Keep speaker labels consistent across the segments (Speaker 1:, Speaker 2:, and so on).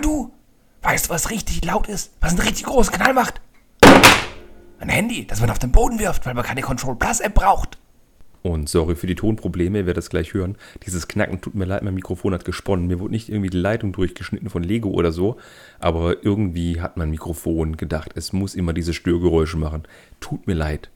Speaker 1: Du? Weißt du, was richtig laut ist? Was einen richtig großen Knall macht? Ein Handy, das man auf den Boden wirft, weil man keine Control Plus App braucht.
Speaker 2: Und sorry für die Tonprobleme, ihr werdet das gleich hören. Dieses Knacken tut mir leid, mein Mikrofon hat gesponnen. Mir wurde nicht irgendwie die Leitung durchgeschnitten von Lego oder so, aber irgendwie hat mein Mikrofon gedacht, es muss immer diese Störgeräusche machen. Tut mir leid.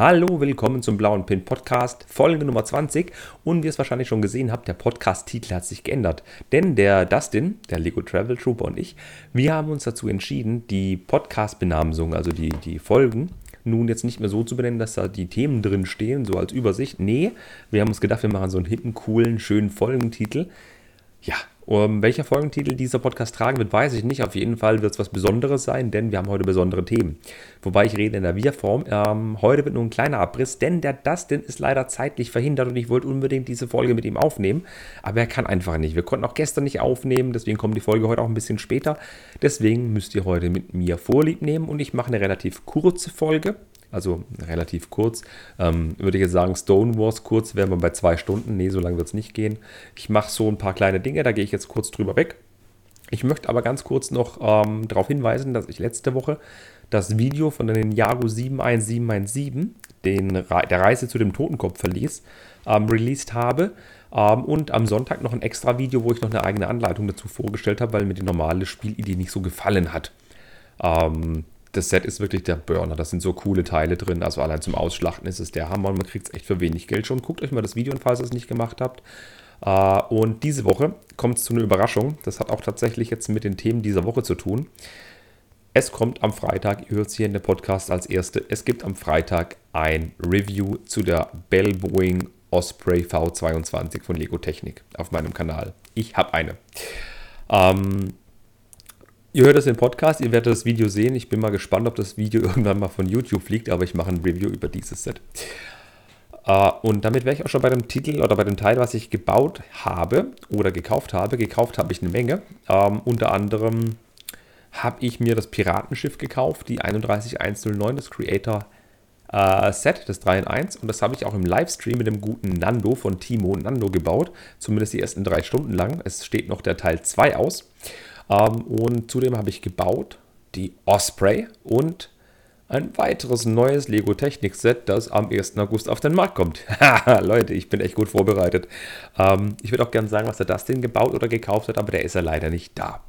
Speaker 2: Hallo, willkommen zum Blauen Pin Podcast, Folge Nummer 20. Und wie ihr es wahrscheinlich schon gesehen habt, der Podcast-Titel hat sich geändert. Denn der Dustin, der Lego Travel Trooper und ich, wir haben uns dazu entschieden, die Podcast-Benamsung, also die, die Folgen, nun jetzt nicht mehr so zu benennen, dass da die Themen drin stehen, so als Übersicht. Nee, wir haben uns gedacht, wir machen so einen hippen, coolen, schönen Folgentitel. Ja, um, welcher Folgentitel dieser Podcast tragen wird, weiß ich nicht. Auf jeden Fall wird es was Besonderes sein, denn wir haben heute besondere Themen. Wobei ich rede in der Wir-Form. Ähm, heute wird nur ein kleiner Abriss, denn der Dustin ist leider zeitlich verhindert und ich wollte unbedingt diese Folge mit ihm aufnehmen. Aber er kann einfach nicht. Wir konnten auch gestern nicht aufnehmen, deswegen kommt die Folge heute auch ein bisschen später. Deswegen müsst ihr heute mit mir Vorlieb nehmen und ich mache eine relativ kurze Folge also relativ kurz. Ähm, würde ich jetzt sagen, Stone Wars kurz, wären wir bei zwei Stunden. Nee, so lange wird es nicht gehen. Ich mache so ein paar kleine Dinge, da gehe ich jetzt kurz drüber weg. Ich möchte aber ganz kurz noch ähm, darauf hinweisen, dass ich letzte Woche das Video von den Jago 71717, den, der Reise zu dem Totenkopf verließ, ähm, released habe. Ähm, und am Sonntag noch ein extra Video, wo ich noch eine eigene Anleitung dazu vorgestellt habe, weil mir die normale Spielidee nicht so gefallen hat. Ähm, das Set ist wirklich der Burner. Da sind so coole Teile drin. Also allein zum Ausschlachten ist es der Hammer und man kriegt es echt für wenig Geld schon. Guckt euch mal das Video an, falls ihr es nicht gemacht habt. Uh, und diese Woche kommt es zu einer Überraschung. Das hat auch tatsächlich jetzt mit den Themen dieser Woche zu tun. Es kommt am Freitag, ihr hört es hier in der Podcast als erste, es gibt am Freitag ein Review zu der Bell Boeing Osprey V22 von Lego Technik auf meinem Kanal. Ich habe eine. Ähm, Ihr hört das im Podcast, ihr werdet das Video sehen. Ich bin mal gespannt, ob das Video irgendwann mal von YouTube fliegt, aber ich mache ein Review über dieses Set. Uh, und damit wäre ich auch schon bei dem Titel oder bei dem Teil, was ich gebaut habe oder gekauft habe. Gekauft habe ich eine Menge. Ähm, unter anderem habe ich mir das Piratenschiff gekauft, die 31109, das Creator uh, Set, das 3 in 1. Und das habe ich auch im Livestream mit dem guten Nando von Timo Nando gebaut. Zumindest die ersten drei Stunden lang. Es steht noch der Teil 2 aus. Ähm, und zudem habe ich gebaut die Osprey und ein weiteres neues Lego Technik Set, das am 1. August auf den Markt kommt. Leute, ich bin echt gut vorbereitet. Ähm, ich würde auch gerne sagen, was er das denn gebaut oder gekauft hat, aber der ist ja leider nicht da.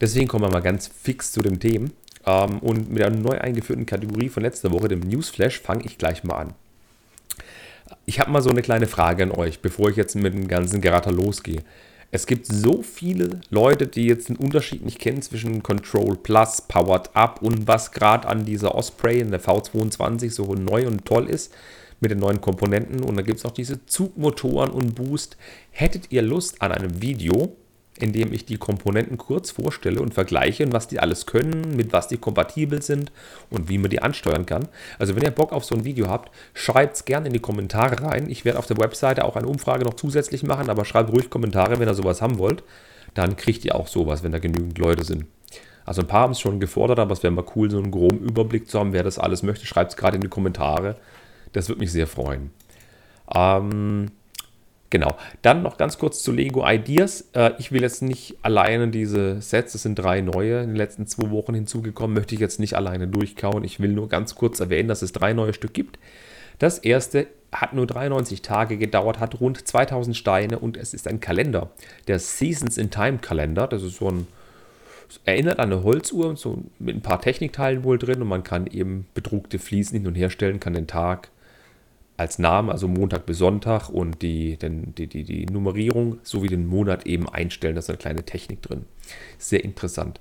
Speaker 2: Deswegen kommen wir mal ganz fix zu den Themen. Ähm, und mit der neu eingeführten Kategorie von letzter Woche, dem Newsflash, fange ich gleich mal an. Ich habe mal so eine kleine Frage an euch, bevor ich jetzt mit dem ganzen Geratter losgehe. Es gibt so viele Leute, die jetzt den Unterschied nicht kennen zwischen Control Plus, Powered Up und was gerade an dieser Osprey in der V22 so neu und toll ist mit den neuen Komponenten. Und da gibt es auch diese Zugmotoren und Boost. Hättet ihr Lust an einem Video, indem ich die Komponenten kurz vorstelle und vergleiche und was die alles können, mit was die kompatibel sind und wie man die ansteuern kann. Also wenn ihr Bock auf so ein Video habt, schreibt es gerne in die Kommentare rein. Ich werde auf der Webseite auch eine Umfrage noch zusätzlich machen, aber schreibt ruhig Kommentare, wenn ihr sowas haben wollt. Dann kriegt ihr auch sowas, wenn da genügend Leute sind. Also ein paar haben es schon gefordert, aber es wäre mal cool, so einen groben Überblick zu haben, wer das alles möchte. Schreibt es gerade in die Kommentare. Das würde mich sehr freuen. Ähm, Genau. Dann noch ganz kurz zu Lego Ideas. Äh, ich will jetzt nicht alleine diese Sets, es sind drei neue in den letzten zwei Wochen hinzugekommen, möchte ich jetzt nicht alleine durchkauen. Ich will nur ganz kurz erwähnen, dass es drei neue Stück gibt. Das erste hat nur 93 Tage gedauert, hat rund 2000 Steine und es ist ein Kalender. Der Seasons in Time Kalender. Das ist so ein, erinnert an eine Holzuhr, so mit ein paar Technikteilen wohl drin und man kann eben bedruckte Fliesen hin und her stellen, kann den Tag als Namen, also Montag bis Sonntag und die, den, die, die, die Nummerierung sowie den Monat eben einstellen. Da ist eine kleine Technik drin. Sehr interessant.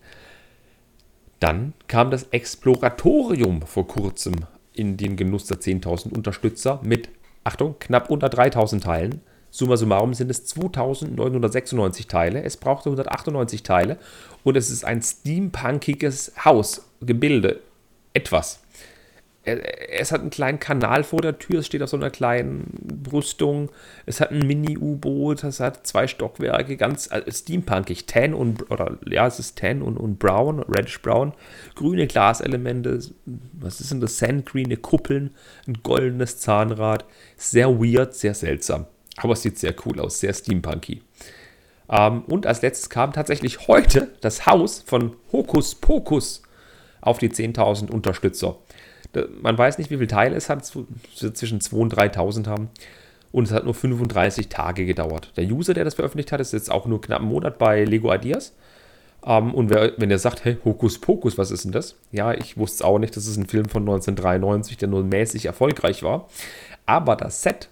Speaker 2: Dann kam das Exploratorium vor kurzem in den Genuss der 10.000 Unterstützer mit, Achtung, knapp unter 3.000 Teilen. Summa summarum sind es 2.996 Teile. Es brauchte 198 Teile und es ist ein steampunkiges Haus, Gebilde, etwas es hat einen kleinen Kanal vor der Tür, es steht auf so einer kleinen Brüstung, es hat ein Mini-U-Boot, es hat zwei Stockwerke, ganz also steampunkig, tan und, oder ja, es ist tan und, und brown, reddish brown, grüne Glaselemente, was ist denn das, sandgrüne Kuppeln, ein goldenes Zahnrad, sehr weird, sehr seltsam. Aber es sieht sehr cool aus, sehr steampunky. Ähm, und als letztes kam tatsächlich heute das Haus von Hokus Pokus auf die 10.000 Unterstützer. Man weiß nicht, wie viele Teile es hat, zwischen 2.000 und 3.000 haben. Und es hat nur 35 Tage gedauert. Der User, der das veröffentlicht hat, ist jetzt auch nur knapp einen Monat bei Lego Ideas. Ähm, und wenn er sagt, hey, Hokus Pokus, was ist denn das? Ja, ich wusste es auch nicht. Das ist ein Film von 1993, der nur mäßig erfolgreich war. Aber das Set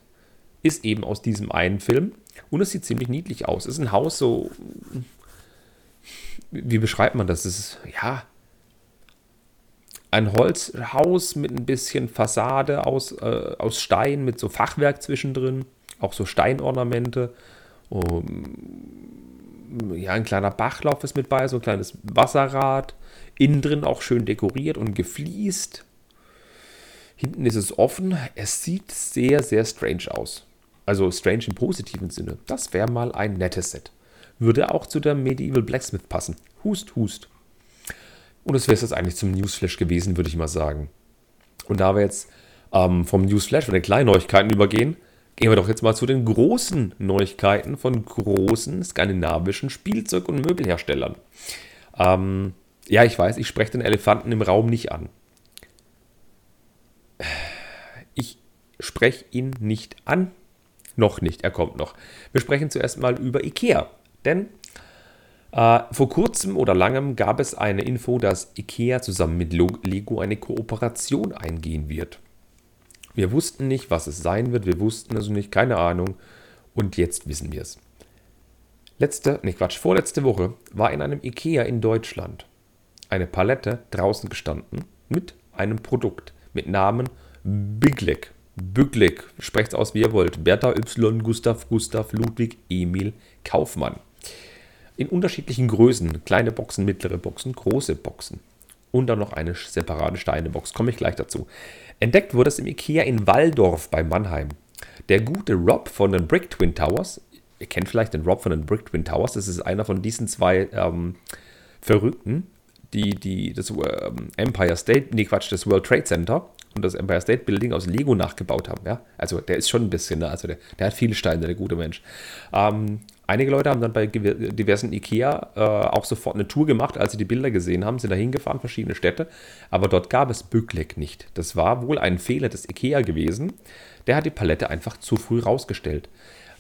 Speaker 2: ist eben aus diesem einen Film und es sieht ziemlich niedlich aus. Es ist ein Haus so. Wie beschreibt man das? Es ist, ja, ein Holzhaus mit ein bisschen Fassade aus, äh, aus Stein, mit so Fachwerk zwischendrin, auch so Steinornamente. Um, ja, ein kleiner Bachlauf ist mit bei, so ein kleines Wasserrad. Innen drin auch schön dekoriert und gefliest. Hinten ist es offen. Es sieht sehr, sehr strange aus. Also strange im positiven Sinne. Das wäre mal ein nettes Set. Würde auch zu der Medieval Blacksmith passen. Hust, hust. Und das wäre es jetzt eigentlich zum Newsflash gewesen, würde ich mal sagen. Und da wir jetzt ähm, vom Newsflash von den kleinen Neuigkeiten übergehen, gehen wir doch jetzt mal zu den großen Neuigkeiten von großen skandinavischen Spielzeug- und Möbelherstellern. Ähm, ja, ich weiß, ich spreche den Elefanten im Raum nicht an. Ich spreche ihn nicht an. Noch nicht, er kommt noch. Wir sprechen zuerst mal über IKEA. Denn äh, vor kurzem oder langem gab es eine Info, dass IKEA zusammen mit Lego eine Kooperation eingehen wird. Wir wussten nicht, was es sein wird, wir wussten also nicht, keine Ahnung. Und jetzt wissen wir es. Letzte, nicht Quatsch, vorletzte Woche war in einem IKEA in Deutschland eine Palette draußen gestanden mit einem Produkt mit Namen Bigleg. Bigleg, sprecht es aus wie ihr wollt. Bertha Y, Gustav, Gustav, Ludwig, Emil, Kaufmann in unterschiedlichen Größen. Kleine Boxen, mittlere Boxen, große Boxen. Und dann noch eine separate Steinebox. Komme ich gleich dazu. Entdeckt wurde es im Ikea in Walldorf bei Mannheim. Der gute Rob von den Brick Twin Towers, ihr kennt vielleicht den Rob von den Brick Twin Towers, das ist einer von diesen zwei ähm, Verrückten, die, die das ähm, Empire State, nee Quatsch, das World Trade Center und das Empire State Building aus Lego nachgebaut haben. Ja? Also der ist schon ein bisschen, ne? also der, der hat viele Steine, der gute Mensch. Ähm, Einige Leute haben dann bei diversen IKEA äh, auch sofort eine Tour gemacht, als sie die Bilder gesehen haben, sind da hingefahren, verschiedene Städte, aber dort gab es Bückleck nicht. Das war wohl ein Fehler des IKEA gewesen. Der hat die Palette einfach zu früh rausgestellt.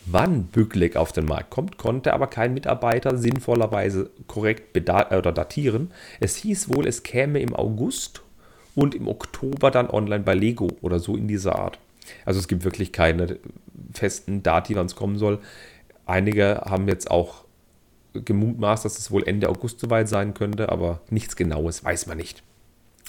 Speaker 2: Wann Bückleck auf den Markt kommt, konnte aber kein Mitarbeiter sinnvollerweise korrekt oder datieren. Es hieß wohl, es käme im August und im Oktober dann online bei Lego oder so in dieser Art. Also es gibt wirklich keine festen Dati, wann es kommen soll. Einige haben jetzt auch gemutmaßt, dass es wohl Ende August soweit sein könnte, aber nichts Genaues weiß man nicht.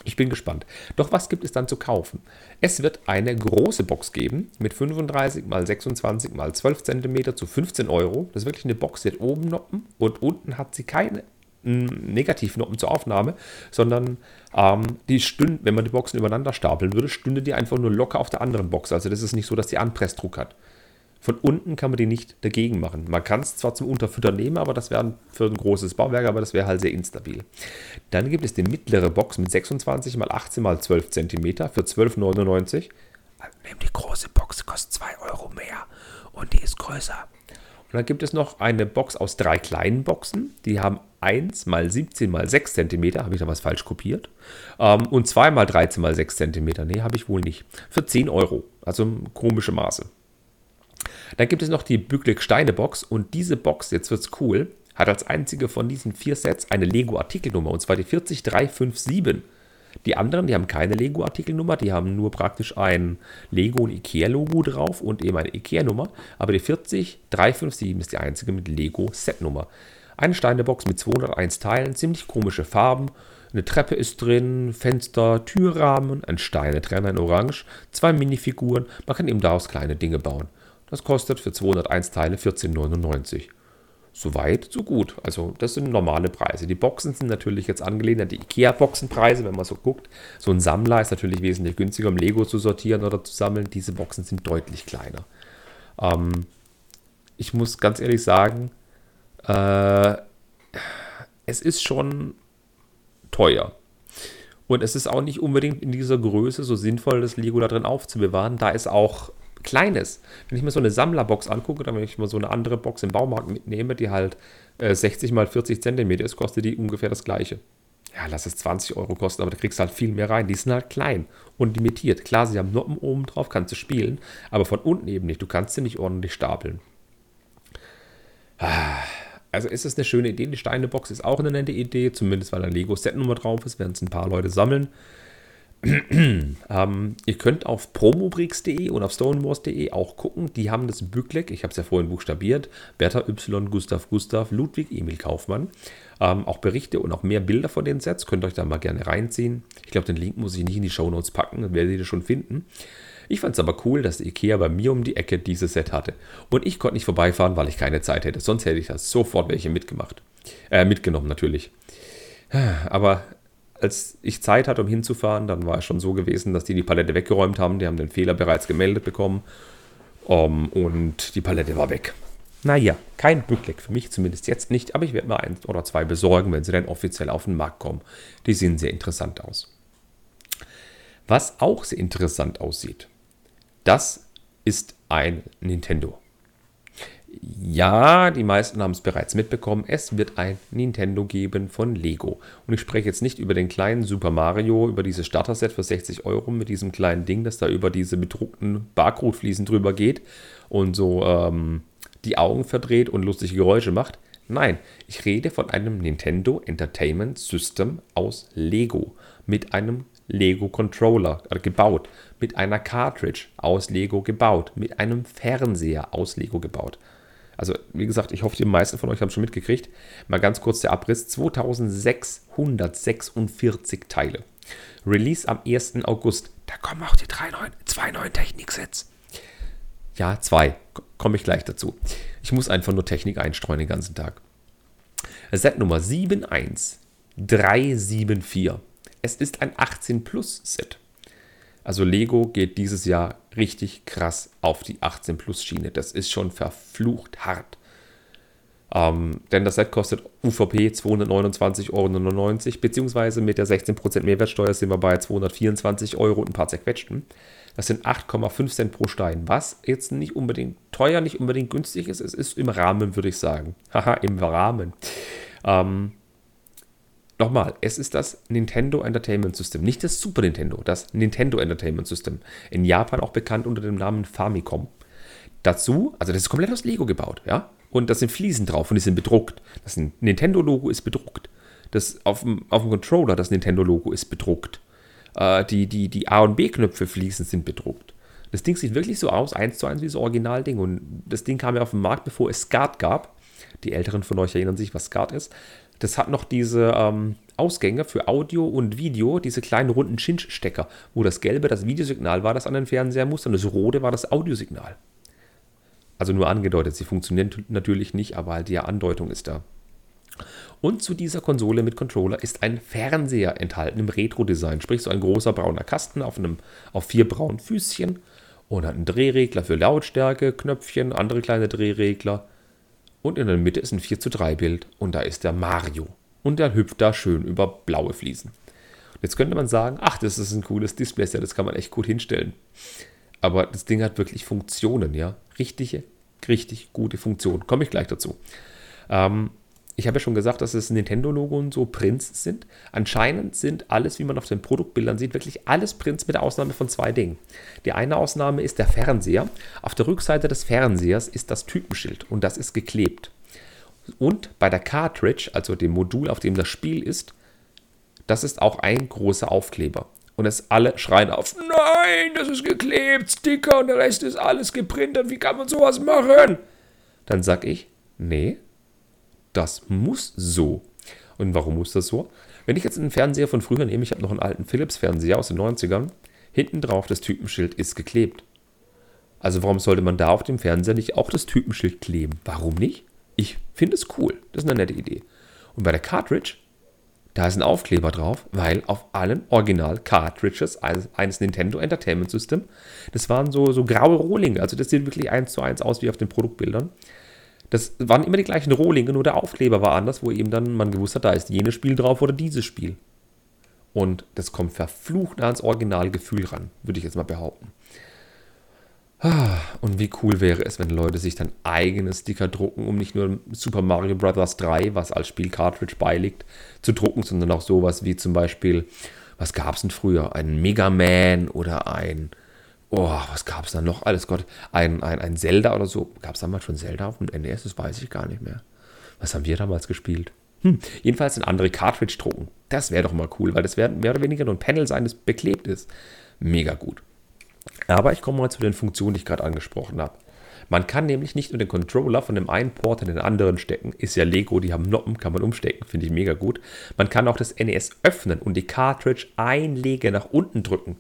Speaker 2: Ich bin gespannt. Doch was gibt es dann zu kaufen? Es wird eine große Box geben mit 35 x 26 x 12 cm zu 15 Euro. Das ist wirklich eine Box, die hat oben Noppen und unten hat sie keine Negativnoppen zur Aufnahme, sondern ähm, die stünden, wenn man die Boxen übereinander stapeln würde, stünde die einfach nur locker auf der anderen Box. Also das ist nicht so, dass die Anpressdruck hat. Von unten kann man die nicht dagegen machen. Man kann es zwar zum Unterfüttern nehmen, aber das wäre für ein großes Bauwerk, aber das wäre halt sehr instabil. Dann gibt es die mittlere Box mit 26 x 18 x 12 cm für 12,99.
Speaker 1: Also nehmen die große Box, kostet 2 Euro mehr und die ist größer.
Speaker 2: Und dann gibt es noch eine Box aus drei kleinen Boxen. Die haben 1 x 17 x 6 cm, habe ich da was falsch kopiert. Ähm, und 2 x 13 x 6 cm, nee, habe ich wohl nicht. Für 10 Euro, also komische Maße. Dann gibt es noch die Büglik Steine Box und diese Box, jetzt wird es cool, hat als einzige von diesen vier Sets eine Lego-Artikelnummer und zwar die 40357. Die anderen, die haben keine Lego-Artikelnummer, die haben nur praktisch ein Lego- und Ikea-Logo drauf und eben eine Ikea-Nummer. Aber die 40357 ist die einzige mit Lego-Set-Nummer. Eine Steinebox mit 201 Teilen, ziemlich komische Farben. Eine Treppe ist drin, Fenster, Türrahmen, ein Steinetrenner in Orange, zwei Minifiguren. Man kann eben daraus kleine Dinge bauen. Das kostet für 201 Teile 14,99. Soweit, so gut. Also das sind normale Preise. Die Boxen sind natürlich jetzt angelehnt an die IKEA-Boxenpreise, wenn man so guckt. So ein Sammler ist natürlich wesentlich günstiger, um Lego zu sortieren oder zu sammeln. Diese Boxen sind deutlich kleiner. Ähm, ich muss ganz ehrlich sagen, äh, es ist schon teuer. Und es ist auch nicht unbedingt in dieser Größe so sinnvoll, das Lego da drin aufzubewahren, da es auch klein ist. Wenn ich mir so eine Sammlerbox angucke, dann wenn ich mal so eine andere Box im Baumarkt mitnehme, die halt äh, 60 mal 40 Zentimeter ist, kostet die ungefähr das gleiche. Ja, lass es 20 Euro kosten, aber da kriegst du halt viel mehr rein. Die sind halt klein und limitiert. Klar, sie haben Noppen oben drauf, kannst du spielen, aber von unten eben nicht. Du kannst sie nicht ordentlich stapeln. Also ist es eine schöne Idee. Die Steinebox ist auch eine nette Idee, zumindest weil da Lego-Set-Nummer drauf ist, werden es ein paar Leute sammeln. Ähm, ihr könnt auf promobricks.de und auf stonewars.de auch gucken. Die haben das Booklet, ich habe es ja vorhin buchstabiert, Bertha Y, Gustav Gustav, Ludwig Emil Kaufmann. Ähm, auch Berichte und auch mehr Bilder von den Sets. Könnt ihr euch da mal gerne reinziehen. Ich glaube, den Link muss ich nicht in die Show Notes packen, dann werdet ihr das schon finden. Ich fand es aber cool, dass Ikea bei mir um die Ecke dieses Set hatte. Und ich konnte nicht vorbeifahren, weil ich keine Zeit hätte. Sonst hätte ich das sofort welche mitgemacht. Äh, mitgenommen natürlich. Aber als ich Zeit hatte, um hinzufahren, dann war es schon so gewesen, dass die die Palette weggeräumt haben. Die haben den Fehler bereits gemeldet bekommen. Um, und die Palette war weg. Naja, kein Booklet für mich zumindest jetzt nicht, aber ich werde mal eins oder zwei besorgen, wenn sie dann offiziell auf den Markt kommen. Die sehen sehr interessant aus. Was auch sehr interessant aussieht, das ist ein Nintendo. Ja, die meisten haben es bereits mitbekommen. Es wird ein Nintendo geben von Lego. Und ich spreche jetzt nicht über den kleinen Super Mario, über dieses Starter-Set für 60 Euro mit diesem kleinen Ding, das da über diese bedruckten Barcode-Fliesen drüber geht und so ähm, die Augen verdreht und lustige Geräusche macht. Nein, ich rede von einem Nintendo Entertainment System aus Lego mit einem Lego Controller äh, gebaut, mit einer Cartridge aus Lego gebaut, mit einem Fernseher aus Lego gebaut. Also, wie gesagt, ich hoffe, die meisten von euch haben schon mitgekriegt. Mal ganz kurz der Abriss: 2646 Teile. Release am 1. August. Da kommen auch die drei neuen, zwei neuen Techniksets. Ja, zwei. Komme ich gleich dazu. Ich muss einfach nur Technik einstreuen den ganzen Tag. Set Nummer 71374. Es ist ein 18 Plus Set. Also Lego geht dieses Jahr richtig krass auf die 18 Plus Schiene. Das ist schon verflucht hart. Ähm, denn das Set kostet UVP 229,99 Euro, beziehungsweise mit der 16% Mehrwertsteuer sind wir bei 224 Euro und ein paar zerquetschten. Das sind 8,5 Cent pro Stein, was jetzt nicht unbedingt teuer, nicht unbedingt günstig ist. Es ist im Rahmen, würde ich sagen. Haha, im Rahmen. Ähm, Nochmal, es ist das Nintendo Entertainment System, nicht das Super Nintendo, das Nintendo Entertainment System. In Japan auch bekannt unter dem Namen Famicom. Dazu, also das ist komplett aus Lego gebaut, ja? Und da sind Fliesen drauf und die sind bedruckt. Das Nintendo-Logo ist bedruckt. Das auf dem, auf dem Controller, das Nintendo-Logo ist bedruckt. Äh, die, die, die A- und B-Knöpfe Fliesen sind bedruckt. Das Ding sieht wirklich so aus, eins zu eins wie das Originalding. Und das Ding kam ja auf den Markt, bevor es SCART gab. Die Älteren von euch erinnern sich, was SCART ist. Das hat noch diese ähm, Ausgänge für Audio und Video, diese kleinen runden Chinch-Stecker, wo das gelbe das Videosignal war, das an den Fernseher muss, und das rote war das Audiosignal. Also nur angedeutet, sie funktionieren natürlich nicht, aber halt die Andeutung ist da. Und zu dieser Konsole mit Controller ist ein Fernseher enthalten im Retro-Design, sprich so ein großer brauner Kasten auf, einem, auf vier braunen Füßchen und hat einen Drehregler für Lautstärke, Knöpfchen, andere kleine Drehregler und in der Mitte ist ein 4 zu 3 Bild und da ist der Mario. Und der hüpft da schön über blaue Fliesen. Jetzt könnte man sagen, ach, das ist ein cooles Display, das kann man echt gut hinstellen. Aber das Ding hat wirklich Funktionen, ja. Richtige, richtig gute Funktionen. Komme ich gleich dazu. Ähm, ich habe ja schon gesagt, dass das Nintendo-Logo und so Prints sind. Anscheinend sind alles, wie man auf den Produktbildern sieht, wirklich alles Prints mit der Ausnahme von zwei Dingen. Die eine Ausnahme ist der Fernseher. Auf der Rückseite des Fernsehers ist das Typenschild und das ist geklebt. Und bei der Cartridge, also dem Modul, auf dem das Spiel ist, das ist auch ein großer Aufkleber. Und es alle schreien auf, nein, das ist geklebt, Sticker und der Rest ist alles geprintet, wie kann man sowas machen? Dann sag ich, nee, das muss so. Und warum muss das so? Wenn ich jetzt einen Fernseher von früher nehme, ich habe noch einen alten Philips-Fernseher aus den 90ern, hinten drauf das Typenschild ist geklebt. Also warum sollte man da auf dem Fernseher nicht auch das Typenschild kleben? Warum nicht? Ich finde es cool. Das ist eine nette Idee. Und bei der Cartridge, da ist ein Aufkleber drauf, weil auf allen Original-Cartridges eines, Nintendo Entertainment System, das waren so, so graue Rohlinge. Also das sieht wirklich eins zu eins aus wie auf den Produktbildern. Das waren immer die gleichen Rohlinge, nur der Aufkleber war anders, wo eben dann man gewusst hat, da ist jenes Spiel drauf oder dieses Spiel. Und das kommt verflucht ans Originalgefühl ran, würde ich jetzt mal behaupten. Ah, Und wie cool wäre es, wenn Leute sich dann eigene Sticker drucken, um nicht nur Super Mario Bros. 3, was als Spiel-Cartridge beiliegt, zu drucken, sondern auch sowas wie zum Beispiel, was gab es denn früher? Ein Mega Man oder ein, oh, was gab es da noch? Alles Gott, ein, ein, ein Zelda oder so. Gab es damals schon Zelda auf dem NES? Das weiß ich gar nicht mehr. Was haben wir damals gespielt? Hm, jedenfalls ein andere Cartridge drucken. Das wäre doch mal cool, weil das wäre mehr oder weniger nur ein Panel sein, das beklebt ist. Mega gut. Aber ich komme mal zu den Funktionen, die ich gerade angesprochen habe. Man kann nämlich nicht nur den Controller von dem einen Port in den anderen stecken. Ist ja Lego, die haben Noppen, kann man umstecken, finde ich mega gut. Man kann auch das NES öffnen und die Cartridge einlegen, nach unten drücken.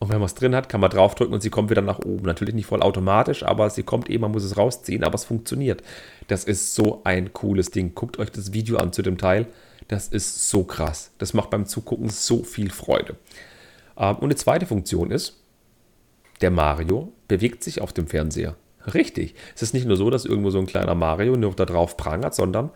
Speaker 2: Und wenn man es drin hat, kann man draufdrücken und sie kommt wieder nach oben. Natürlich nicht voll automatisch, aber sie kommt eben, man muss es rausziehen, aber es funktioniert. Das ist so ein cooles Ding. Guckt euch das Video an zu dem Teil. Das ist so krass. Das macht beim Zugucken so viel Freude. Ähm, und eine zweite Funktion ist, der Mario bewegt sich auf dem Fernseher. Richtig. Es ist nicht nur so, dass irgendwo so ein kleiner Mario nur da drauf prangert, sondern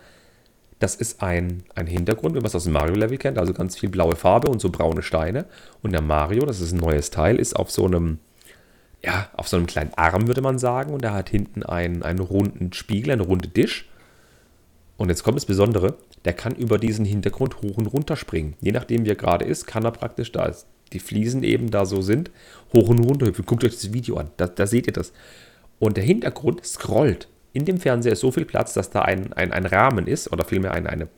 Speaker 2: das ist ein, ein Hintergrund, wie man es aus dem Mario-Level kennt, also ganz viel blaue Farbe und so braune Steine. Und der Mario, das ist ein neues Teil, ist auf so einem, ja, auf so einem kleinen Arm, würde man sagen. Und er hat hinten einen, einen runden Spiegel, eine runde Tisch. Und jetzt kommt das Besondere, der kann über diesen Hintergrund hoch und runter springen. Je nachdem, wie er gerade ist, kann er praktisch, da die Fliesen eben da so sind, hoch und runter hüpfen. Guckt euch das Video an, da, da seht ihr das. Und der Hintergrund scrollt. In dem Fernseher ist so viel Platz, dass da ein, ein, ein Rahmen ist, oder vielmehr ein eine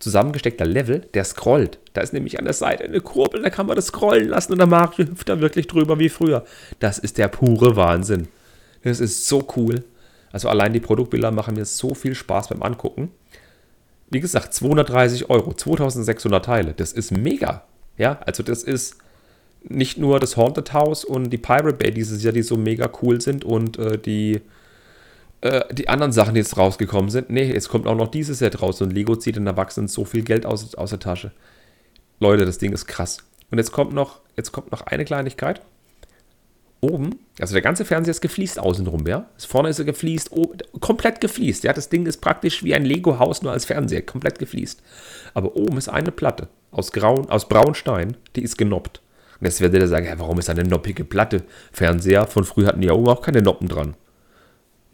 Speaker 2: zusammengesteckter Level, der scrollt. Da ist nämlich an der Seite eine Kurbel, da kann man das scrollen lassen und der Mario hüpft da wirklich drüber wie früher. Das ist der pure Wahnsinn. Das ist so cool. Also allein die Produktbilder machen mir so viel Spaß beim Angucken. Wie gesagt, 230 Euro, 2600 Teile. Das ist mega. Ja, also das ist nicht nur das Haunted House und die Pirate Bay dieses Jahr, die so mega cool sind und äh, die, äh, die anderen Sachen, die jetzt rausgekommen sind. Nee, es kommt auch noch dieses Set raus und Lego zieht den Erwachsenen so viel Geld aus, aus der Tasche. Leute, das Ding ist krass. Und jetzt kommt noch, jetzt kommt noch eine Kleinigkeit. Oben, also der ganze Fernseher ist gefliest außenrum, ja. Vorne ist er gefliest, oben, komplett gefliest. Ja, das Ding ist praktisch wie ein Lego-Haus, nur als Fernseher, komplett gefliest. Aber oben ist eine Platte aus, grauen, aus Braunstein, die ist genoppt. Und jetzt werdet ihr sagen, ja, warum ist eine noppige Platte? Fernseher von früh hatten die ja oben auch keine Noppen dran.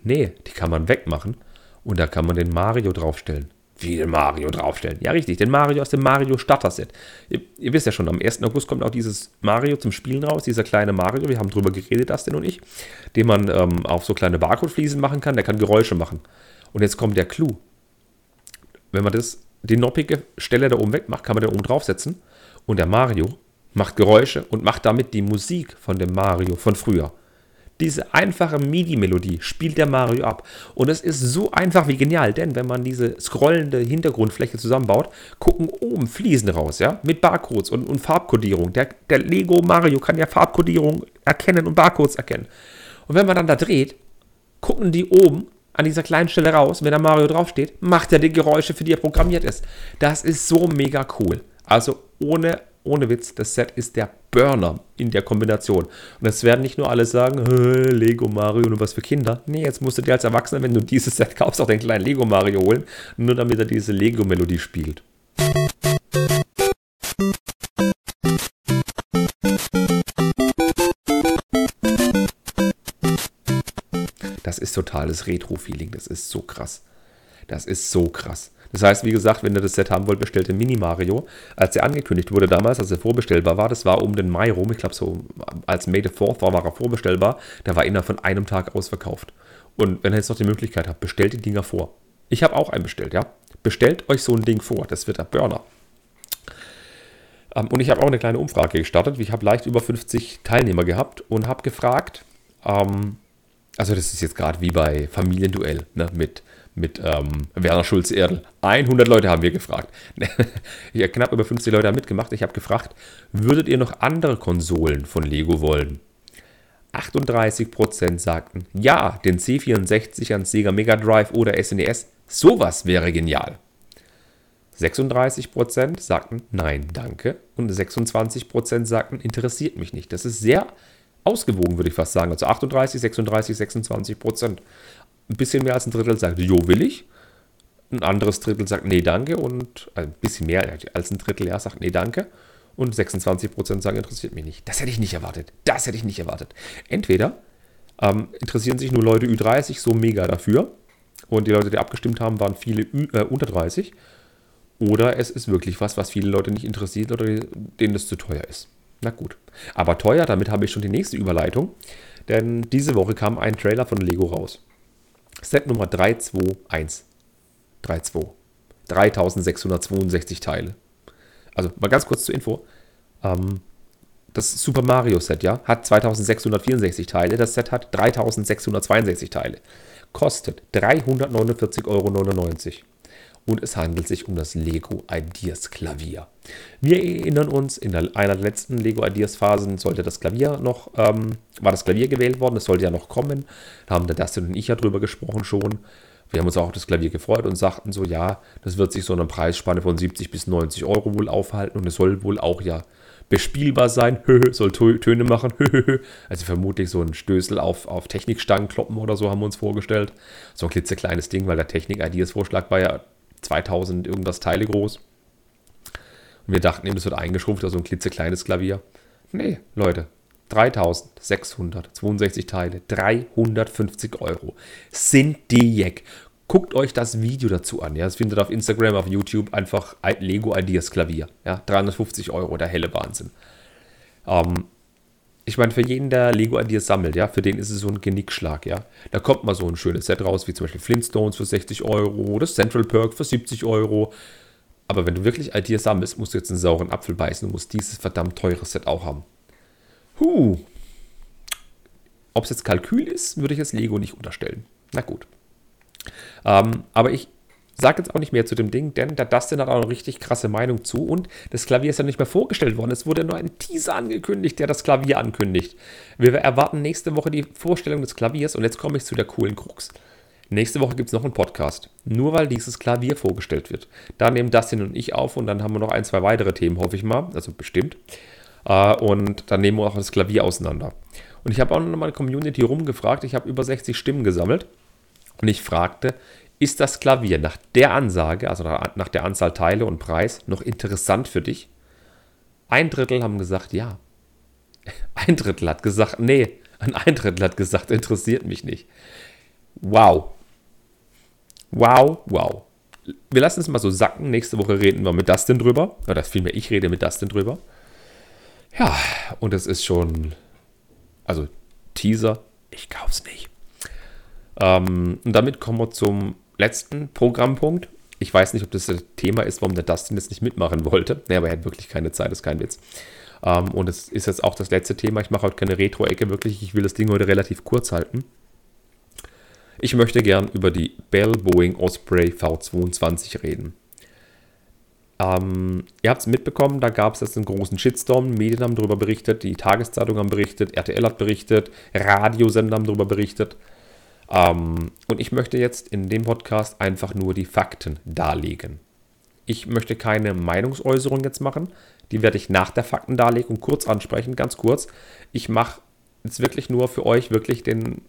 Speaker 2: Nee, die kann man wegmachen und da kann man den Mario draufstellen. Wie den Mario draufstellen? Ja, richtig, den Mario aus dem Mario Starter Set. Ihr, ihr, wisst ja schon, am 1. August kommt auch dieses Mario zum Spielen raus, dieser kleine Mario, wir haben drüber geredet, Dustin und ich, den man ähm, auf so kleine Barcode-Fliesen machen kann, der kann Geräusche machen. Und jetzt kommt der Clou. Wenn man das, die noppige Stelle da oben wegmacht, kann man den oben draufsetzen und der Mario macht Geräusche und macht damit die Musik von dem Mario von früher. Diese einfache MIDI-Melodie spielt der Mario ab. Und es ist so einfach wie genial, denn wenn man diese scrollende Hintergrundfläche zusammenbaut, gucken oben Fliesen raus, ja, mit Barcodes und, und Farbkodierung. Der, der Lego Mario kann ja Farbkodierung erkennen und Barcodes erkennen. Und wenn man dann da dreht, gucken die oben an dieser kleinen Stelle raus, wenn der Mario draufsteht, macht er die Geräusche, für die er programmiert ist. Das ist so mega cool. Also ohne ohne Witz, das Set ist der Burner in der Kombination. Und es werden nicht nur alle sagen, Lego Mario nur was für Kinder. Nee, jetzt musst du dir als Erwachsener, wenn du dieses Set kaufst, auch den kleinen Lego Mario holen, nur damit er diese Lego-Melodie spielt. Das ist totales Retro-Feeling. Das ist so krass. Das ist so krass. Das heißt, wie gesagt, wenn ihr das Set haben wollt, bestellt den Mini Mario. Als er angekündigt wurde damals, als er vorbestellbar war, das war um den Mai rum, ich glaube so als May the 4th war, war er vorbestellbar, da war innerhalb von einem Tag ausverkauft. Und wenn ihr jetzt noch die Möglichkeit habt, bestellt die Dinger vor. Ich habe auch einen bestellt, ja. Bestellt euch so ein Ding vor, das wird ein Burner. Ähm, und ich habe auch eine kleine Umfrage gestartet. Ich habe leicht über 50 Teilnehmer gehabt und habe gefragt, ähm, also das ist jetzt gerade wie bei Familienduell, ne, mit mit ähm, Werner Schulz-Erdl. 100 Leute haben wir gefragt. ja, knapp über 50 Leute haben mitgemacht. Ich habe gefragt, würdet ihr noch andere Konsolen von Lego wollen? 38% sagten, ja, den C64 an Sega Mega Drive oder SNES, e sowas wäre genial. 36% sagten, nein, danke. Und 26% sagten, interessiert mich nicht. Das ist sehr ausgewogen, würde ich fast sagen. Also 38, 36, 26 ein bisschen mehr als ein Drittel sagt, jo, will ich. Ein anderes Drittel sagt, nee, danke. Und ein bisschen mehr als ein Drittel, ja, sagt, nee, danke. und 26% sagen, interessiert mich nicht. Das hätte ich nicht erwartet. Das hätte ich nicht erwartet. Entweder ähm, interessieren sich nur Leute Ü30 so mega dafür und die Leute, die abgestimmt haben, waren viele Ü, äh, unter 30. Oder es ist wirklich was, was viele Leute nicht interessiert oder denen es zu teuer ist. Na gut. Aber teuer, damit habe ich schon die nächste Überleitung. Denn diese Woche kam ein Trailer von Lego raus. Set Nummer 321. 32. 3662 Teile. Also mal ganz kurz zur Info. Ähm, das Super Mario Set, ja, hat 2664 Teile. Das Set hat 3662 Teile. Kostet 349,99 Euro. Und es handelt sich um das Lego Ideas Klavier. Wir erinnern uns, in einer der letzten Lego Ideas Phasen sollte das Klavier noch, ähm, war das Klavier gewählt worden, es sollte ja noch kommen. Da haben der Dustin und ich ja drüber gesprochen schon. Wir haben uns auch auf das Klavier gefreut und sagten so, ja, das wird sich so eine Preisspanne von 70 bis 90 Euro wohl aufhalten und es soll wohl auch ja bespielbar sein, soll Töne machen, also vermutlich so ein Stößel auf, auf Technikstangen kloppen oder so haben wir uns vorgestellt. So ein klitzekleines Ding, weil der Technik-Ideas-Vorschlag war ja 2000 irgendwas Teile groß. Und wir dachten eben, das wird eingeschrumpft auf so ein klitzekleines Klavier. Nee, Leute, 3662 Teile, 350 Euro. Sind die Jack. Guckt euch das Video dazu an. Ja, das findet ihr auf Instagram, auf YouTube einfach Lego Ideas Klavier. Ja, 350 Euro, der helle Wahnsinn. Ähm, ich meine, für jeden, der Lego Ideas sammelt, ja, für den ist es so ein Genickschlag, ja. Da kommt mal so ein schönes Set raus, wie zum Beispiel Flintstones für 60 Euro, das Central Perk für 70 Euro. Aber wenn du wirklich Ideas sammelst, musst du jetzt einen sauren Apfel beißen und musst dieses verdammt teure Set auch haben. Huh. Ob es jetzt Kalkül ist, würde ich jetzt Lego nicht unterstellen. Na gut. Ähm, aber ich sage jetzt auch nicht mehr zu dem Ding, denn der Dustin hat auch eine richtig krasse Meinung zu und das Klavier ist ja nicht mehr vorgestellt worden. Es wurde nur ein Teaser angekündigt, der das Klavier ankündigt. Wir erwarten nächste Woche die Vorstellung des Klaviers und jetzt komme ich zu der coolen Krux. Nächste Woche gibt es noch einen Podcast. Nur weil dieses Klavier vorgestellt wird. Da nehmen Dustin und ich auf und dann haben wir noch ein, zwei weitere Themen, hoffe ich mal. Also bestimmt. Äh, und dann nehmen wir auch das Klavier auseinander. Und ich habe auch noch mal eine Community rumgefragt. Ich habe über 60 Stimmen gesammelt. Und ich fragte, ist das Klavier nach der Ansage, also nach der Anzahl Teile und Preis, noch interessant für dich? Ein Drittel haben gesagt, ja. Ein Drittel hat gesagt, nee. Ein Drittel hat gesagt, interessiert mich nicht. Wow. Wow, wow. Wir lassen es mal so sacken. Nächste Woche reden wir mit Dustin drüber. Oder vielmehr, ich rede mit Dustin drüber. Ja, und es ist schon, also Teaser, ich kauf's nicht. Ähm, und damit kommen wir zum letzten Programmpunkt. Ich weiß nicht, ob das das Thema ist, warum der Dustin jetzt nicht mitmachen wollte. Nee, aber er hat wirklich keine Zeit, ist kein Witz. Ähm, und es ist jetzt auch das letzte Thema. Ich mache heute keine Retro-Ecke wirklich. Ich will das Ding heute relativ kurz halten. Ich möchte gern über die Bell Boeing Osprey V22 reden. Ähm, ihr habt es mitbekommen, da gab es jetzt einen großen Shitstorm. Medien haben darüber berichtet, die Tageszeitungen haben berichtet, RTL hat berichtet, Radiosender haben darüber berichtet. Ähm, und ich möchte jetzt in dem Podcast einfach nur die Fakten darlegen. Ich möchte keine Meinungsäußerung jetzt machen. Die werde ich nach der Faktendarlegung kurz ansprechen, ganz kurz. Ich mache jetzt wirklich nur für euch wirklich den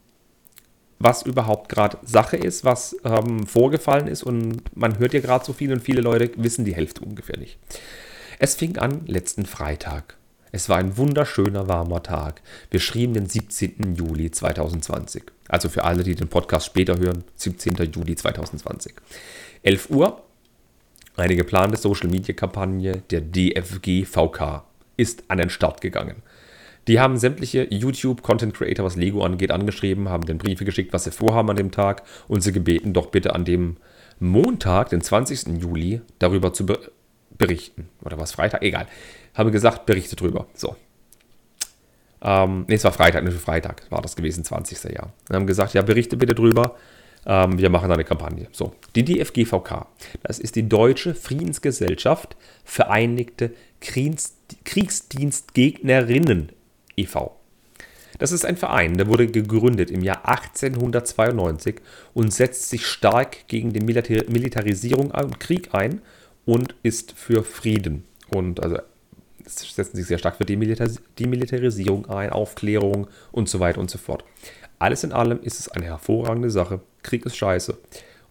Speaker 2: was überhaupt gerade Sache ist, was ähm, vorgefallen ist und man hört ja gerade so viel und viele Leute wissen die Hälfte ungefähr nicht. Es fing an letzten Freitag. Es war ein wunderschöner warmer Tag. Wir schrieben den 17. Juli 2020. Also für alle, die den Podcast später hören, 17. Juli 2020. 11 Uhr. Eine geplante Social-Media-Kampagne der DFG VK ist an den Start gegangen. Die haben sämtliche YouTube-Content-Creator, was Lego angeht, angeschrieben, haben den Briefe geschickt, was sie vorhaben an dem Tag und sie gebeten, doch bitte an dem Montag, den 20. Juli, darüber zu berichten. Oder was Freitag? Egal. Haben gesagt, berichte drüber. So. Ähm, ne, es war Freitag, nicht Freitag war das gewesen, 20. Jahr. Und haben gesagt, ja, berichte bitte drüber. Ähm, wir machen eine Kampagne. So, die DFGVK, das ist die Deutsche Friedensgesellschaft Vereinigte Kriegsdienstgegnerinnen e.V. Das ist ein Verein, der wurde gegründet im Jahr 1892 und setzt sich stark gegen die Milita Militarisierung und Krieg ein und ist für Frieden. Und also setzen sich sehr stark für die, Milita die Militarisierung ein, Aufklärung und so weiter und so fort. Alles in allem ist es eine hervorragende Sache. Krieg ist scheiße.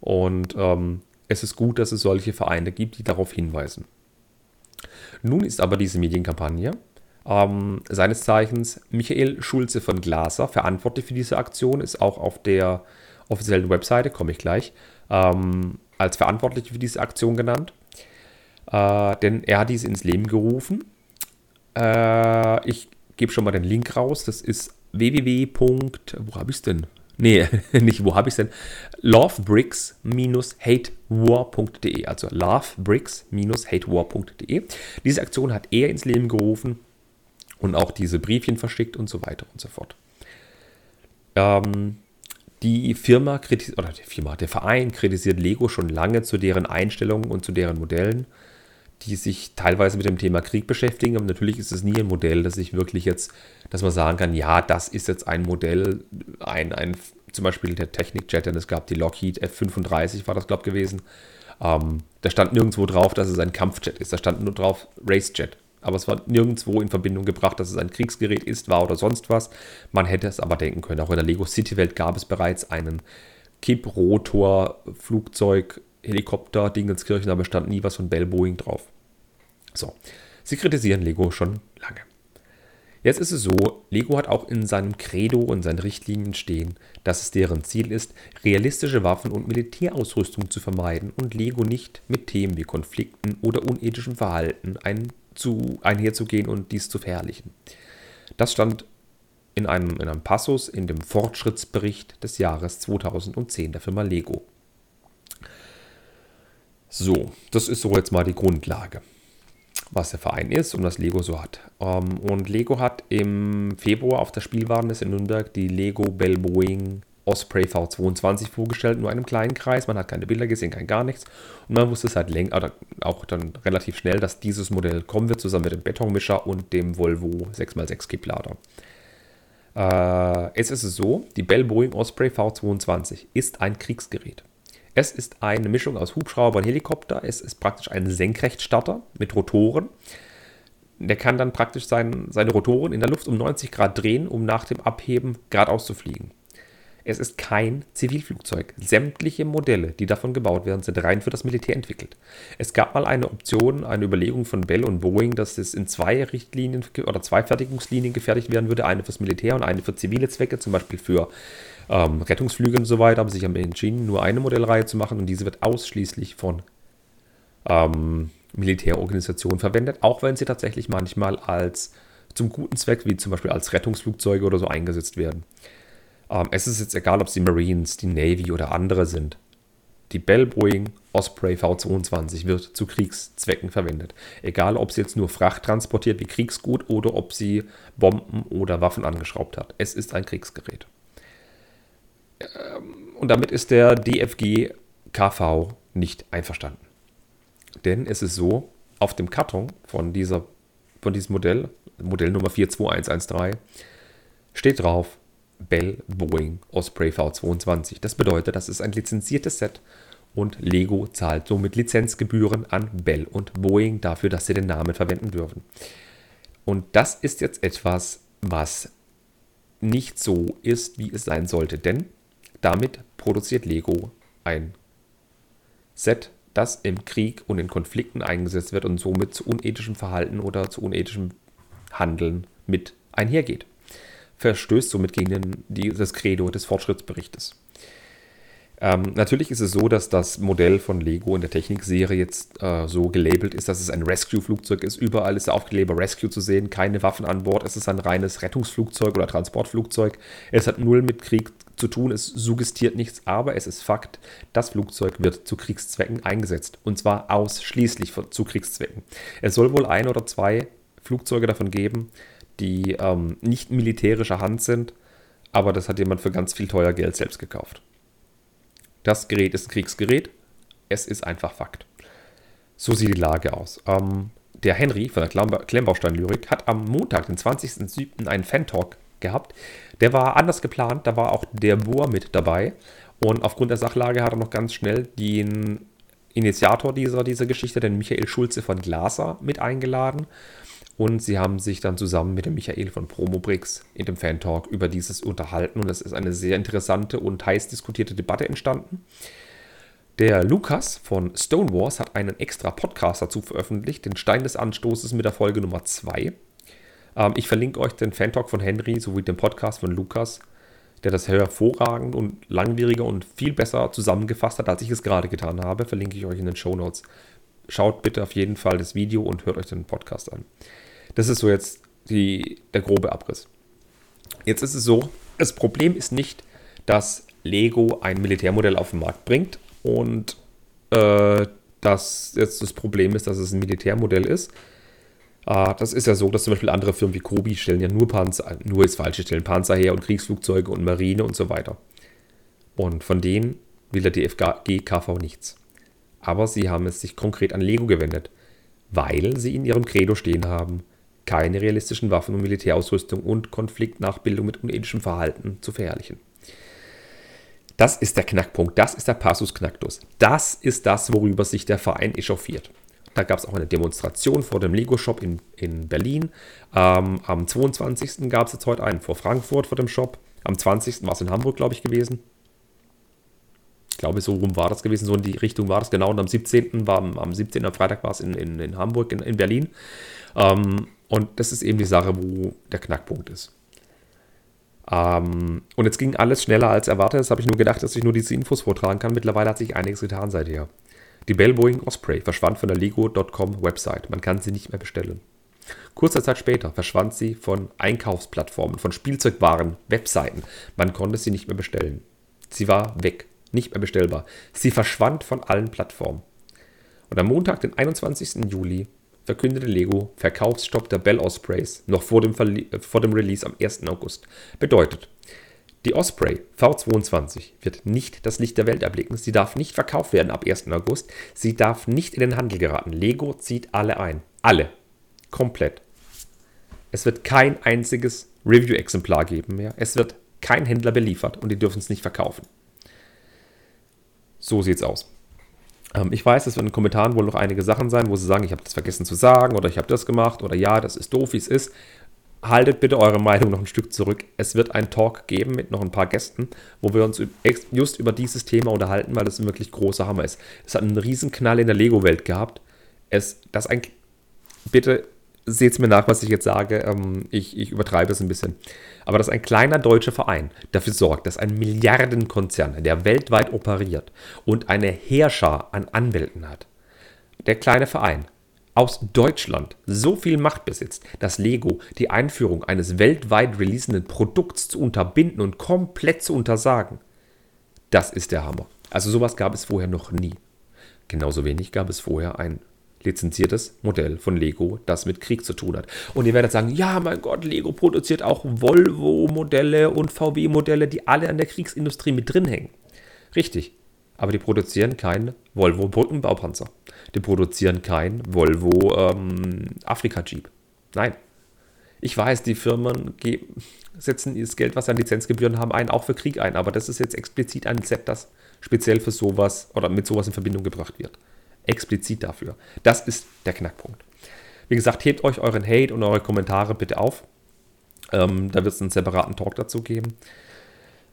Speaker 2: Und ähm, es ist gut, dass es solche Vereine gibt, die darauf hinweisen. Nun ist aber diese Medienkampagne ähm, seines Zeichens Michael Schulze von Glaser verantwortlich für diese Aktion, ist auch auf der offiziellen Webseite, komme ich gleich, ähm, als verantwortlich für diese Aktion genannt. Äh, denn er hat diese ins Leben gerufen. Äh, ich gebe schon mal den Link raus. Das ist www. Wo habe ich es denn? Nee, nicht wo habe ich es denn? lovebricks-hatewar.de. Also lovebricks-hatewar.de. Diese Aktion hat er ins Leben gerufen und auch diese Briefchen verschickt und so weiter und so fort. Ähm, die Firma kritisiert, oder die Firma, der Verein kritisiert Lego schon lange zu deren Einstellungen und zu deren Modellen, die sich teilweise mit dem Thema Krieg beschäftigen. Aber natürlich ist es nie ein Modell, das sich wirklich jetzt, dass man sagen kann, ja, das ist jetzt ein Modell, ein, ein zum Beispiel der Technikjet, denn es gab die Lockheed F-35, war das, glaube ich, gewesen. Ähm, da stand nirgendwo drauf, dass es ein Kampfjet ist. Da stand nur drauf Racejet aber es war nirgendwo in Verbindung gebracht, dass es ein Kriegsgerät ist, war oder sonst was. Man hätte es aber denken können. Auch in der Lego City Welt gab es bereits einen Kipprotor, Flugzeug, Helikopter, Dingenskirchen, aber stand nie was von Bell Boeing drauf. So, sie kritisieren Lego schon lange. Jetzt ist es so, Lego hat auch in seinem Credo und seinen Richtlinien stehen, dass es deren Ziel ist, realistische Waffen und Militärausrüstung zu vermeiden und Lego nicht mit Themen wie Konflikten oder unethischem Verhalten ein zu, einherzugehen und dies zu verherrlichen. Das stand in einem, in einem Passus in dem Fortschrittsbericht des Jahres 2010 der Firma Lego. So, das ist so jetzt mal die Grundlage, was der Verein ist und was Lego so hat. Ähm, und Lego hat im Februar auf der Spielwarenmesse in Nürnberg die Lego Bell Boeing Osprey V22 vorgestellt, nur einem kleinen Kreis. Man hat keine Bilder gesehen, kein gar nichts. Und man wusste seit länger, oder auch dann relativ schnell, dass dieses Modell kommen wird, zusammen mit dem Betonmischer und dem Volvo 6x6 Kipplader. Äh, jetzt ist es so, die Bell Boeing Osprey V22 ist ein Kriegsgerät. Es ist eine Mischung aus Hubschrauber und Helikopter. Es ist praktisch ein Senkrechtstarter mit Rotoren. Der kann dann praktisch sein, seine Rotoren in der Luft um 90 Grad drehen, um nach dem Abheben geradeaus zu fliegen. Es ist kein Zivilflugzeug. Sämtliche Modelle, die davon gebaut werden, sind rein für das Militär entwickelt. Es gab mal eine Option, eine Überlegung von Bell und Boeing, dass es in zwei Richtlinien oder zwei Fertigungslinien gefertigt werden würde. Eine fürs Militär und eine für zivile Zwecke, zum Beispiel für ähm, Rettungsflüge und so weiter. Aber sich haben entschieden, nur eine Modellreihe zu machen und diese wird ausschließlich von ähm, Militärorganisationen verwendet, auch wenn sie tatsächlich manchmal als zum guten Zweck, wie zum Beispiel als Rettungsflugzeuge oder so eingesetzt werden. Ähm, es ist jetzt egal, ob es die Marines, die Navy oder andere sind. Die Bell Boeing Osprey V22 wird zu Kriegszwecken verwendet. Egal, ob sie jetzt nur Fracht transportiert wie Kriegsgut oder ob sie Bomben oder Waffen angeschraubt hat. Es ist ein Kriegsgerät. Ähm, und damit ist der DFG KV nicht einverstanden. Denn es ist so, auf dem Karton von, dieser, von diesem Modell, Modellnummer 42113, steht drauf Bell Boeing Osprey V22. Das bedeutet, das ist ein lizenziertes Set und Lego zahlt somit Lizenzgebühren an Bell und Boeing dafür, dass sie den Namen verwenden dürfen. Und das ist jetzt etwas, was nicht so ist, wie es sein sollte, denn damit produziert Lego ein Set, das im Krieg und in Konflikten eingesetzt wird und somit zu unethischem Verhalten oder zu unethischem Handeln mit einhergeht verstößt somit gegen den, die, das Credo des Fortschrittsberichtes. Ähm, natürlich ist es so, dass das Modell von Lego in der Technikserie jetzt äh, so gelabelt ist, dass es ein Rescue-Flugzeug ist. Überall ist aufgeklebt Rescue zu sehen, keine Waffen an Bord. Es ist ein reines Rettungsflugzeug oder Transportflugzeug. Es hat null mit Krieg zu tun, es suggestiert nichts, aber es ist Fakt, das Flugzeug wird zu Kriegszwecken eingesetzt. Und zwar ausschließlich zu Kriegszwecken. Es soll wohl ein oder zwei Flugzeuge davon geben, die ähm, nicht militärischer Hand sind, aber das hat jemand für ganz viel teuer Geld selbst gekauft. Das Gerät ist ein Kriegsgerät. Es ist einfach Fakt. So sieht die Lage aus. Ähm, der Henry von der Klemmbaustein-Lyrik hat am Montag, den 20.07., einen Fan-Talk gehabt. Der war anders geplant, da war auch der Bohr mit dabei. Und aufgrund der Sachlage hat er noch ganz schnell den Initiator dieser, dieser Geschichte, den Michael Schulze von Glaser, mit eingeladen. Und sie haben sich dann zusammen mit dem Michael von Promobrix in dem Fan-Talk über dieses unterhalten. Und es ist eine sehr interessante und heiß diskutierte Debatte entstanden. Der Lukas von Stonewars hat einen extra Podcast dazu veröffentlicht, den Stein des Anstoßes mit der Folge Nummer 2. Ähm, ich verlinke euch den Fan-Talk von Henry sowie den Podcast von Lukas, der das hervorragend und langwieriger und viel besser zusammengefasst hat, als ich es gerade getan habe. Verlinke ich euch in den Show Notes. Schaut bitte auf jeden Fall das Video und hört euch den Podcast an. Das ist so jetzt die, der grobe Abriss. Jetzt ist es so, das Problem ist nicht, dass Lego ein Militärmodell auf den Markt bringt und äh, dass jetzt das Problem ist, dass es ein Militärmodell ist. Äh, das ist ja so, dass zum Beispiel andere Firmen wie Kobi stellen ja nur Panzer, nur ist falsche stellen Panzer her und Kriegsflugzeuge und Marine und so weiter. Und von denen will der DFG KV nichts. Aber sie haben es sich konkret an Lego gewendet, weil sie in ihrem Credo stehen haben, keine realistischen Waffen und Militärausrüstung und Konfliktnachbildung mit unethischem Verhalten zu verherrlichen. Das ist der Knackpunkt, das ist der Passus Knacktus. Das ist das, worüber sich der Verein echauffiert. Da gab es auch eine Demonstration vor dem Lego-Shop in, in Berlin. Ähm, am 22. gab es jetzt heute einen vor Frankfurt vor dem Shop. Am 20. war es in Hamburg, glaube ich, gewesen. Ich glaube, so rum war das gewesen, so in die Richtung war das genau. Und am 17. war am 17. am Freitag war es in, in, in Hamburg, in, in Berlin. Ähm, und das ist eben die Sache, wo der Knackpunkt ist. Ähm, und jetzt ging alles schneller als erwartet. Das habe ich nur gedacht, dass ich nur diese Infos vortragen kann. Mittlerweile hat sich einiges getan seither. Die Bell Boeing Osprey verschwand von der Lego.com Website. Man kann sie nicht mehr bestellen. Kurze Zeit später verschwand sie von Einkaufsplattformen, von Spielzeugwaren, Webseiten. Man konnte sie nicht mehr bestellen. Sie war weg, nicht mehr bestellbar. Sie verschwand von allen Plattformen. Und am Montag, den 21. Juli, verkündete Lego Verkaufsstopp der Bell Ospreys noch vor dem, äh, vor dem Release am 1. August. Bedeutet, die Osprey V22 wird nicht das Licht der Welt erblicken. Sie darf nicht verkauft werden ab 1. August. Sie darf nicht in den Handel geraten. Lego zieht alle ein. Alle. Komplett. Es wird kein einziges Review-Exemplar geben mehr. Es wird kein Händler beliefert und die dürfen es nicht verkaufen. So sieht's aus. Ähm, ich weiß, es werden in den Kommentaren wohl noch einige Sachen sein, wo sie sagen, ich habe das vergessen zu sagen oder ich habe das gemacht oder ja, das ist doof, wie es ist. Haltet bitte eure Meinung noch ein Stück zurück. Es wird einen Talk geben mit noch ein paar Gästen, wo wir uns just über dieses Thema unterhalten, weil das ein wirklich großer Hammer ist. Es hat einen Riesenknall in der Lego-Welt gehabt. Es, das ein, bitte seht es mir nach, was ich jetzt sage. Ähm, ich, ich übertreibe es ein bisschen. Aber dass ein kleiner deutscher Verein dafür sorgt, dass ein Milliardenkonzern, der weltweit operiert und eine Heerschar an Anwälten hat, der kleine Verein aus Deutschland so viel Macht besitzt, dass Lego die Einführung eines weltweit releasenden Produkts zu unterbinden und komplett zu untersagen, das ist der Hammer. Also sowas gab es vorher noch nie. Genauso wenig gab es vorher ein lizenziertes Modell von Lego, das mit Krieg zu tun hat. Und ihr werdet sagen, ja, mein Gott, Lego produziert auch Volvo-Modelle und VW-Modelle, die alle an der Kriegsindustrie mit drin hängen. Richtig. Aber die produzieren kein Volvo Brückenbaupanzer. Die produzieren kein Volvo ähm, Afrika Jeep. Nein. Ich weiß, die Firmen setzen das Geld, was sie an Lizenzgebühren haben, ein, auch für Krieg ein. Aber das ist jetzt explizit ein Set, das speziell für sowas oder mit sowas in Verbindung gebracht wird explizit dafür. Das ist der Knackpunkt. Wie gesagt, hebt euch euren Hate und eure Kommentare bitte auf. Ähm, da wird es einen separaten Talk dazu geben.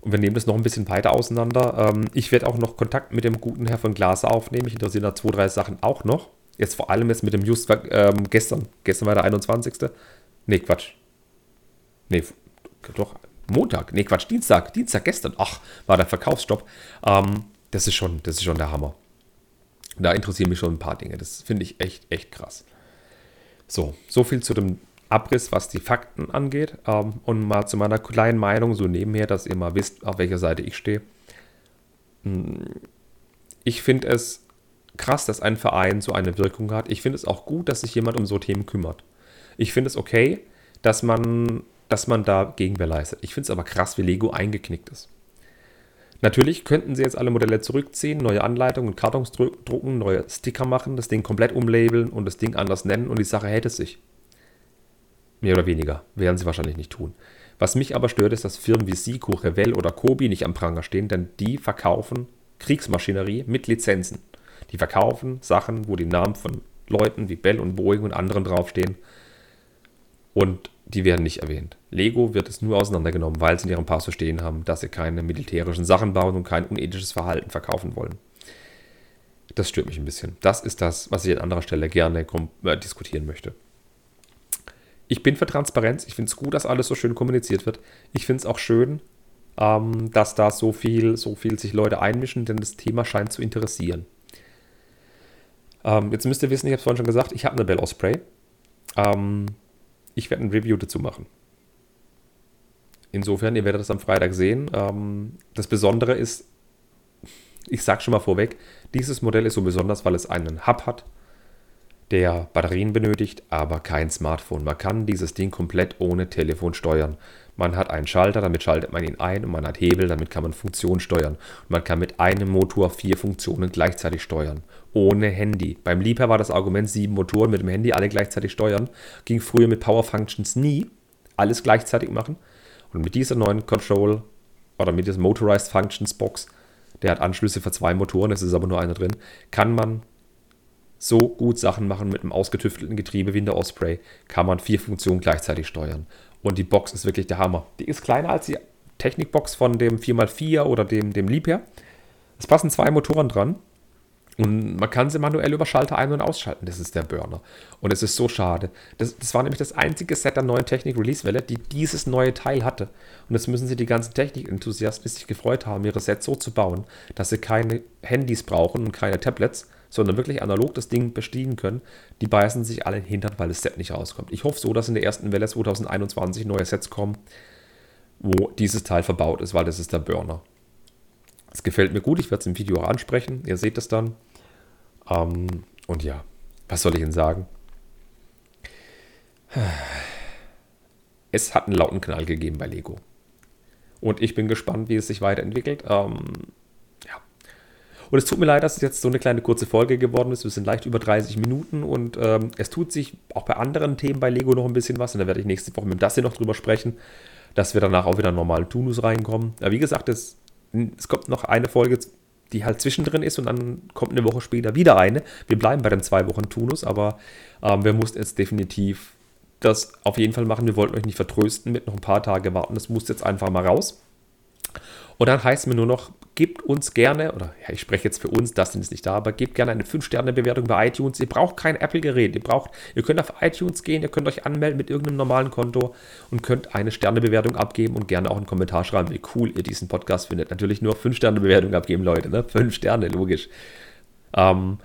Speaker 2: Und wir nehmen das noch ein bisschen weiter auseinander. Ähm, ich werde auch noch Kontakt mit dem guten Herr von Glaser aufnehmen. Ich interessiere da zwei, drei Sachen auch noch. Jetzt vor allem jetzt mit dem Just ähm, gestern. Gestern war der 21. Nee, Quatsch. Nee, doch, Montag. Nee, Quatsch, Dienstag. Dienstag gestern. Ach, war der Verkaufsstopp. Ähm, das ist schon, das ist schon der Hammer. Da interessieren mich schon ein paar Dinge. Das finde ich echt, echt krass. So, so viel zu dem Abriss, was die Fakten angeht. Ähm, und mal zu meiner kleinen Meinung, so nebenher, dass ihr mal wisst, auf welcher Seite ich stehe. Hm, ich finde es krass, dass ein Verein so eine Wirkung hat. Ich finde es auch gut, dass sich jemand um so Themen kümmert. Ich finde es okay, dass man, dass man da Gegenwehr leistet. Ich finde es aber krass, wie Lego eingeknickt ist. Natürlich könnten sie jetzt alle Modelle zurückziehen, neue Anleitungen und Kartons drucken, neue Sticker machen, das Ding komplett umlabeln und das Ding anders nennen und die Sache hätte sich. Mehr oder weniger. Werden sie wahrscheinlich nicht tun. Was mich aber stört, ist, dass Firmen wie Sico, Revell oder Kobi nicht am Pranger stehen, denn die verkaufen Kriegsmaschinerie mit Lizenzen. Die verkaufen Sachen, wo die Namen von Leuten wie Bell und Boeing und anderen draufstehen. Und die werden nicht erwähnt. Lego wird es nur auseinandergenommen, weil sie in ihrem Pass stehen haben, dass sie keine militärischen Sachen bauen und kein unethisches Verhalten verkaufen wollen. Das stört mich ein bisschen. Das ist das, was ich an anderer Stelle gerne äh, diskutieren möchte. Ich bin für Transparenz. Ich finde es gut, dass alles so schön kommuniziert wird. Ich finde es auch schön, ähm, dass da so viel, so viel sich Leute einmischen, denn das Thema scheint zu interessieren. Ähm, jetzt müsst ihr wissen, ich habe es vorhin schon gesagt, ich habe eine Bell Osprey. Ähm, ich werde ein Review dazu machen. Insofern, ihr werdet das am Freitag sehen. Ähm, das Besondere ist, ich sage schon mal vorweg, dieses Modell ist so besonders, weil es einen Hub hat, der Batterien benötigt, aber kein Smartphone. Man kann dieses Ding komplett ohne Telefon steuern. Man hat einen Schalter, damit schaltet man ihn ein und man hat Hebel, damit kann man Funktionen steuern. Und man kann mit einem Motor vier Funktionen gleichzeitig steuern. Ohne Handy. Beim Liebherr war das Argument, sieben Motoren mit dem Handy alle gleichzeitig steuern. Ging früher mit Power Functions nie. Alles gleichzeitig machen. Und mit dieser neuen Control oder mit dieser Motorized Functions Box, der hat Anschlüsse für zwei Motoren, es ist aber nur einer drin, kann man so gut Sachen machen mit einem ausgetüftelten Getriebe wie in der Osprey, kann man vier Funktionen gleichzeitig steuern. Und die Box ist wirklich der Hammer. Die ist kleiner als die Technikbox von dem 4x4 oder dem, dem Liebherr. Es passen zwei Motoren dran. Und man kann sie manuell über Schalter ein- und ausschalten. Das ist der Burner. Und es ist so schade. Das, das war nämlich das einzige Set der neuen Technik-Release-Welle, die dieses neue Teil hatte. Und jetzt müssen sie die ganzen Technik-Enthusiasten, sich gefreut haben, ihre Sets so zu bauen, dass sie keine Handys brauchen und keine Tablets, sondern wirklich analog das Ding bestiegen können, die beißen sich alle in den Hintern, weil das Set nicht rauskommt. Ich hoffe so, dass in der ersten Welle 2021 neue Sets kommen, wo dieses Teil verbaut ist, weil das ist der Burner. Es gefällt mir gut, ich werde es im Video auch ansprechen, ihr seht es dann. Ähm, und ja, was soll ich Ihnen sagen? Es hat einen lauten Knall gegeben bei Lego. Und ich bin gespannt, wie es sich weiterentwickelt. Ähm, und es tut mir leid, dass es jetzt so eine kleine kurze Folge geworden ist. Wir sind leicht über 30 Minuten und ähm, es tut sich auch bei anderen Themen bei Lego noch ein bisschen was. Und da werde ich nächste Woche mit das hier noch drüber sprechen, dass wir danach auch wieder normalen Tunus reinkommen. Aber wie gesagt, es, es kommt noch eine Folge, die halt zwischendrin ist und dann kommt eine Woche später wieder eine. Wir bleiben bei den zwei Wochen Tunus, aber ähm, wir mussten jetzt definitiv das auf jeden Fall machen. Wir wollten euch nicht vertrösten mit noch ein paar Tage warten. Das muss jetzt einfach mal raus. Und dann heißt es mir nur noch, gebt uns gerne, oder ja, ich spreche jetzt für uns, das ist nicht da, aber gebt gerne eine 5-Sterne-Bewertung bei iTunes. Ihr braucht kein Apple-Gerät. Ihr braucht, ihr könnt auf iTunes gehen, ihr könnt euch anmelden mit irgendeinem normalen Konto und könnt eine Sterne-Bewertung abgeben und gerne auch einen Kommentar schreiben, wie cool ihr diesen Podcast findet. Natürlich nur 5-Sterne-Bewertung abgeben, Leute, ne? 5 Sterne, logisch. Ähm,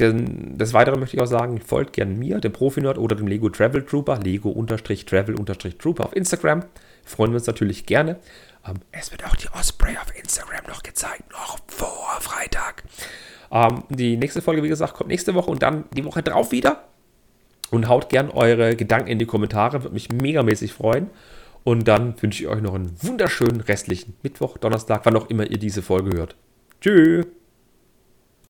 Speaker 2: denn des Weiteren möchte ich auch sagen, folgt gerne mir, dem Profi-Nerd oder dem Lego Travel Trooper, Lego-Travel-Trooper auf Instagram. Freuen wir uns natürlich gerne. Ähm, es wird auch die Osprey auf Instagram noch gezeigt, noch vor Freitag. Ähm, die nächste Folge, wie gesagt, kommt nächste Woche und dann die Woche drauf wieder. Und haut gern eure Gedanken in die Kommentare, würde mich megamäßig freuen. Und dann wünsche ich euch noch einen wunderschönen restlichen Mittwoch, Donnerstag, wann auch immer ihr diese Folge hört. Tschüss.